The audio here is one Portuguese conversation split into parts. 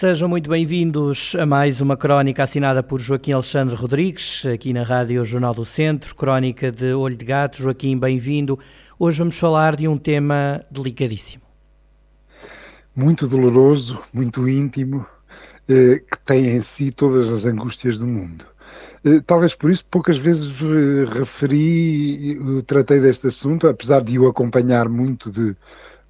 Sejam muito bem-vindos a mais uma crónica assinada por Joaquim Alexandre Rodrigues, aqui na Rádio Jornal do Centro, crónica de Olho de Gato. Joaquim, bem-vindo. Hoje vamos falar de um tema delicadíssimo. Muito doloroso, muito íntimo, eh, que tem em si todas as angústias do mundo. Eh, talvez por isso poucas vezes eh, referi, tratei deste assunto, apesar de o acompanhar muito de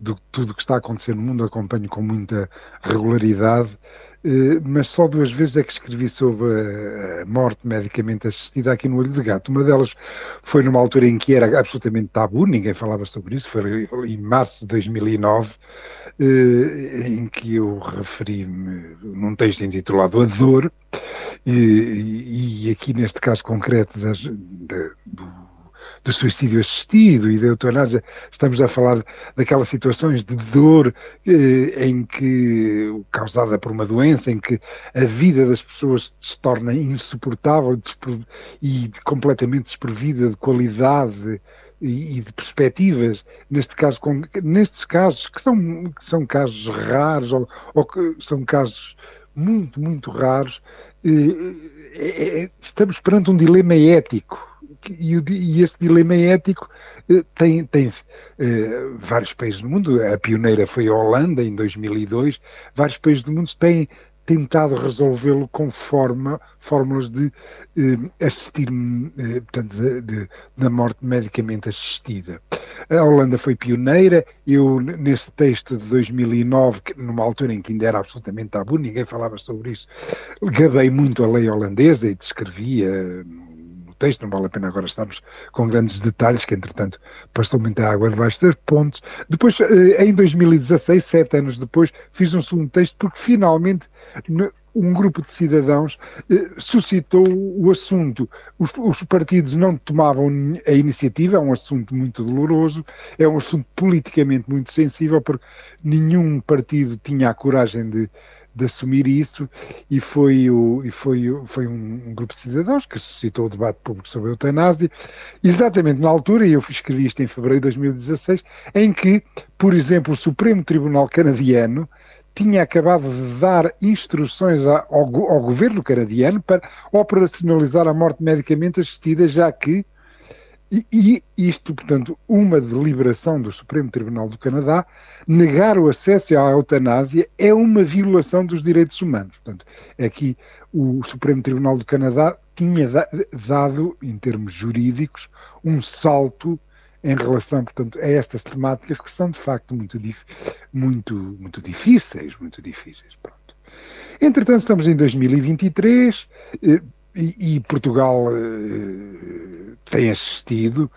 de tudo o que está a acontecer no mundo, acompanho com muita regularidade, eh, mas só duas vezes é que escrevi sobre a morte medicamente assistida aqui no Olho de Gato. Uma delas foi numa altura em que era absolutamente tabu, ninguém falava sobre isso, foi em março de 2009, eh, em que eu referi-me num texto intitulado A Dor, e, e aqui neste caso concreto das, da, do do suicídio assistido e da eutanásia, estamos a falar daquelas situações de dor eh, em que, causada por uma doença, em que a vida das pessoas se torna insuportável e completamente desprovida de qualidade e, de perspectivas, neste caso, com, nestes casos, que são, que são casos raros ou, ou que são casos muito, muito raros, eh, eh, estamos perante um dilema ético e, e esse dilema ético eh, tem, tem eh, vários países do mundo, a pioneira foi a Holanda em 2002, vários países do mundo têm tentado resolvê-lo com forma, fórmulas de eh, assistir, eh, portanto, de, de, da morte medicamente assistida. A Holanda foi pioneira, eu nesse texto de 2009, numa altura em que ainda era absolutamente tabu, ninguém falava sobre isso, gabei muito a lei holandesa e descrevia texto, não vale a pena agora estarmos com grandes detalhes, que entretanto passou muita água debaixo das pontes. Depois, eh, em 2016, sete anos depois, fiz um segundo texto porque finalmente um grupo de cidadãos eh, suscitou o assunto. Os, os, partidos não tomavam a iniciativa, é um assunto muito doloroso, é um assunto politicamente muito sensível, porque nenhum partido tinha a coragem de de assumir isso e foi, o, e foi, foi um, um, grupo de cidadãos que suscitou o debate público sobre a eutanásia, exatamente na altura, e eu escrevi isto em fevereiro de 2016, em que, por exemplo, o Supremo Tribunal Canadiano tinha acabado de dar instruções ao, ao governo canadiano para operacionalizar a morte medicamente assistida, já que e, e, isto, portanto, uma deliberação do Supremo Tribunal do Canadá, negar o acesso à eutanásia é uma violação dos direitos humanos. Portanto, aqui o Supremo Tribunal do Canadá tinha dado, em termos jurídicos, um salto em relação, portanto, a estas temáticas que são de facto muito, muito, muito difíceis, muito difíceis. Pronto. Entretanto, estamos em 2023, e, Portugal uh, tem assistido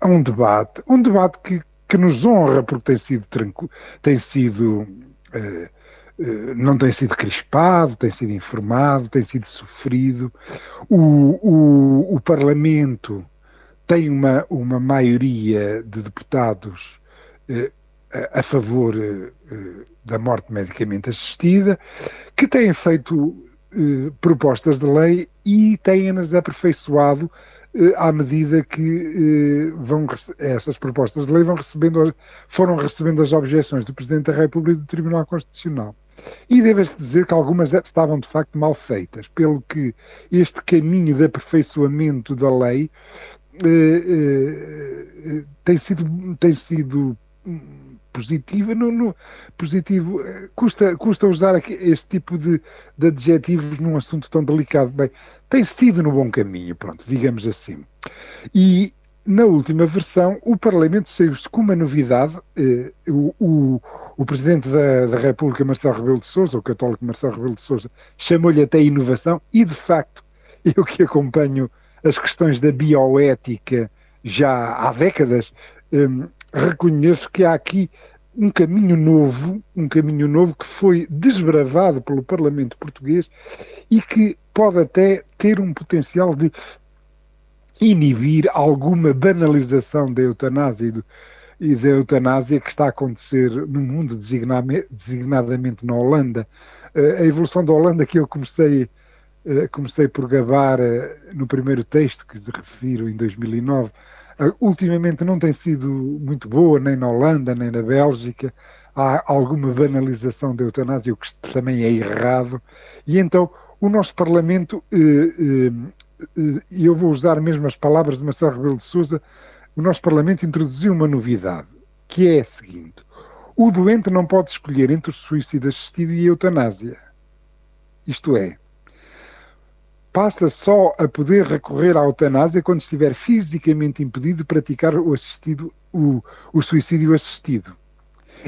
a um debate, um debate que, que nos honra porque tem sido tranquilo, tem sido não tem sido crispado, tem sido informado, tem sido sofrido. O, o, o Parlamento tem uma, uma maioria de deputados a, a favor da morte medicamente assistida, que têm feito eh, propostas de lei e têm-nas aperfeiçoado eh, à medida que eh, vão essas propostas de lei vão recebendo, foram recebendo as objeções do Presidente da República e do Tribunal Constitucional. E deve-se dizer que algumas estavam de facto mal feitas, pelo que este caminho de aperfeiçoamento da lei tem sido, tem sido positiva, no, no, positivo, eh, custa, custa usar aqui este tipo de, de adjetivos num assunto tão delicado. Bem, tem sido no bom caminho, pronto, digamos assim. E na última versão, o Parlamento saiu-se com uma novidade. Eh, o, o, o, Presidente da, da, República, Marcelo Rebelo de Sousa, o católico Marcelo Rebelo de Sousa, chamou-lhe até inovação e, de facto, eu que acompanho as questões da bioética já há décadas, eh, reconheço que há aqui um caminho novo, um caminho novo que foi desbravado pelo Parlamento português e que pode até ter um potencial de inibir alguma banalização da eutanásia e, do, e da eutanásia que está a acontecer no mundo, designadamente na Holanda. Uh, a evolução da Holanda que eu comecei, uh, comecei por gabar uh, no primeiro texto que refiro em 2009, ultimamente não tem sido muito boa, nem na Holanda, nem na Bélgica. Há alguma banalização da eutanásia, o que também é errado. E então o nosso Parlamento e eu vou usar mesmo as palavras de Marcelo Rebelo de Sousa, o nosso Parlamento introduziu uma novidade, que é a seguinte: o doente não pode escolher entre o suicídio assistido e a eutanásia. Isto é, passa só a poder recorrer à eutanásia quando estiver fisicamente impedido de praticar o, assistido, o, o suicídio assistido.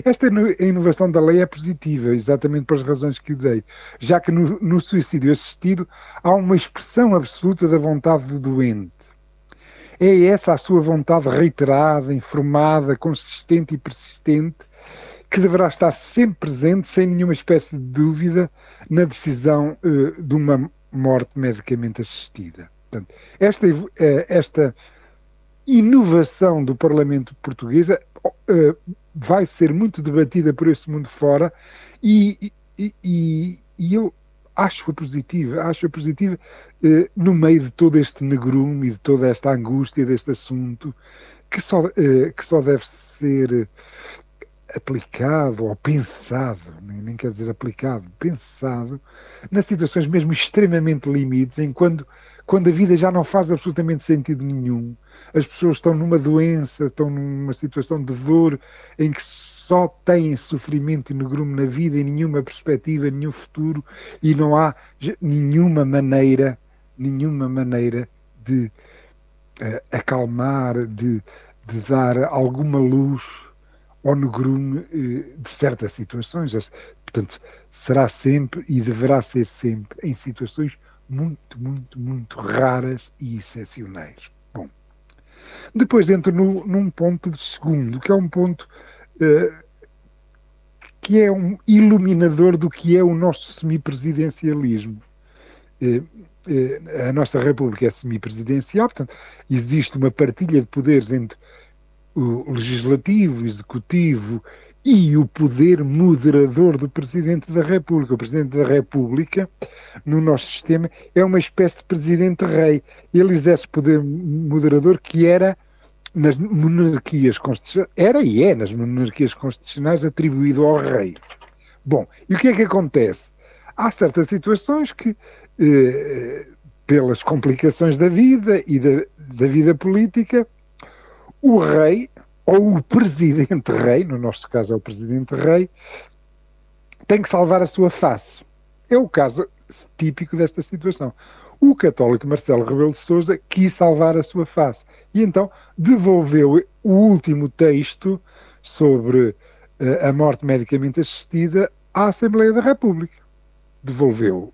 Esta inovação da lei é positiva, exatamente pelas razões que dei, já que no, no suicídio assistido há uma expressão absoluta da vontade do doente. É essa a sua vontade reiterada, informada, consistente e persistente, que deverá estar sempre presente, sem nenhuma espécie de dúvida, na decisão uh, de uma morte medicamente assistida. Portanto, esta, uh, esta inovação do Parlamento português uh, vai ser muito debatida por esse mundo fora e, e, e, eu acho-a positiva, acho-a positiva no meio de todo este negrume e de toda esta angústia deste assunto que só, que só deve ser aplicado ou pensado, nem, nem quer dizer aplicado, pensado nas situações mesmo extremamente limites, em quando, quando a vida já não faz absolutamente sentido nenhum, as pessoas estão numa doença, estão numa situação de dor em que só têm sofrimento e negrume na vida e nenhuma perspectiva, nenhum futuro e não há nenhuma maneira, nenhuma maneira de uh, acalmar, de, de dar alguma luz ao negrume uh, de certas situações. Portanto, será sempre e deverá ser sempre em situações muito, muito, muito raras e excepcionais. Depois entra no, num ponto de segundo, que é um ponto uh, que é um iluminador do que é o nosso semipresidencialismo. Uh, a nossa República é semipresidencial, portanto, existe uma partilha de poderes entre o legislativo, o executivo e o poder moderador do Presidente da República. O Presidente da República, no nosso sistema, é uma espécie de Presidente-Rei. Ele exerce poder moderador que era nas monarquias constitucionais, era e é nas monarquias constitucionais atribuído ao rei. Bom, e o que é que acontece? Há certas situações que, eh, pelas complicações da vida e da, da vida política, o rei ou o presidente rei, no nosso caso é o presidente rei, tem que salvar a sua face. É o caso típico desta situação. O católico Marcelo Rebelo de Sousa quis salvar a sua face e então devolveu o último texto sobre uh, a morte medicamente assistida à Assembleia da República. Devolveu.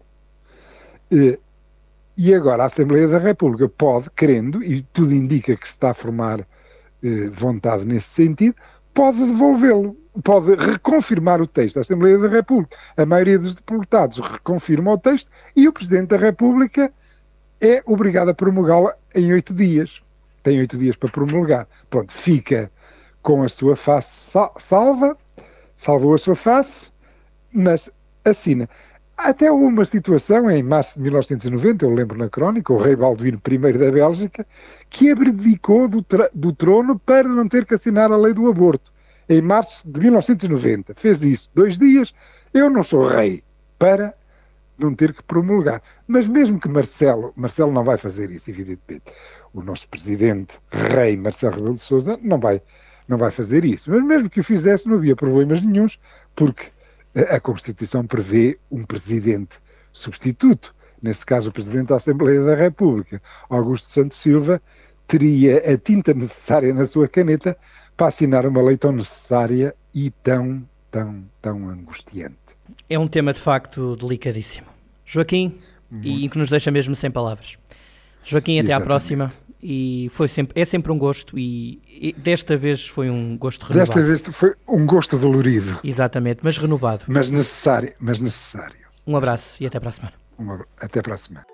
Uh, e agora a Assembleia da República pode, querendo, e tudo indica que se está a formar eh, vontade nesse sentido, pode devolvê-lo, pode reconfirmar o texto da Assembleia da República. A maioria dos deputados reconfirma o texto e o Presidente da República é obrigado a promulgá-lo em oito dias. Tem oito dias para promulgar. Pronto, fica com a sua face salva, salvou a sua face, mas assina. Até uma situação em março de 1990, eu lembro na crónica, o rei Balduíno I da Bélgica, que abdicou do, do trono para não ter que assinar a lei do aborto. Em março de 1990. Fez isso. Dois dias. Eu não sou rei. Para não ter que promulgar. Mas mesmo que Marcelo, Marcelo não vai fazer isso, evidentemente. O nosso presidente, rei Marcelo Rebelo de Sousa, não vai, não vai fazer isso. Mas mesmo que o fizesse, não havia problemas nenhums, porque a Constituição prevê um presidente substituto, nesse caso o Presidente da Assembleia da República. Augusto Santos Silva teria a tinta necessária na sua caneta para assinar uma lei tão necessária e tão, tão, tão angustiante. É um tema de facto delicadíssimo. Joaquim, Muito. e que nos deixa mesmo sem palavras. Joaquim, até Exatamente. à próxima e foi sempre, é sempre um gosto e, e, desta vez foi um gosto renovado. Desta vez foi um gosto dolorido. Exatamente, mas renovado. Mas necessário, mas necessário. Um abraço e até para a semana. Um até para a semana.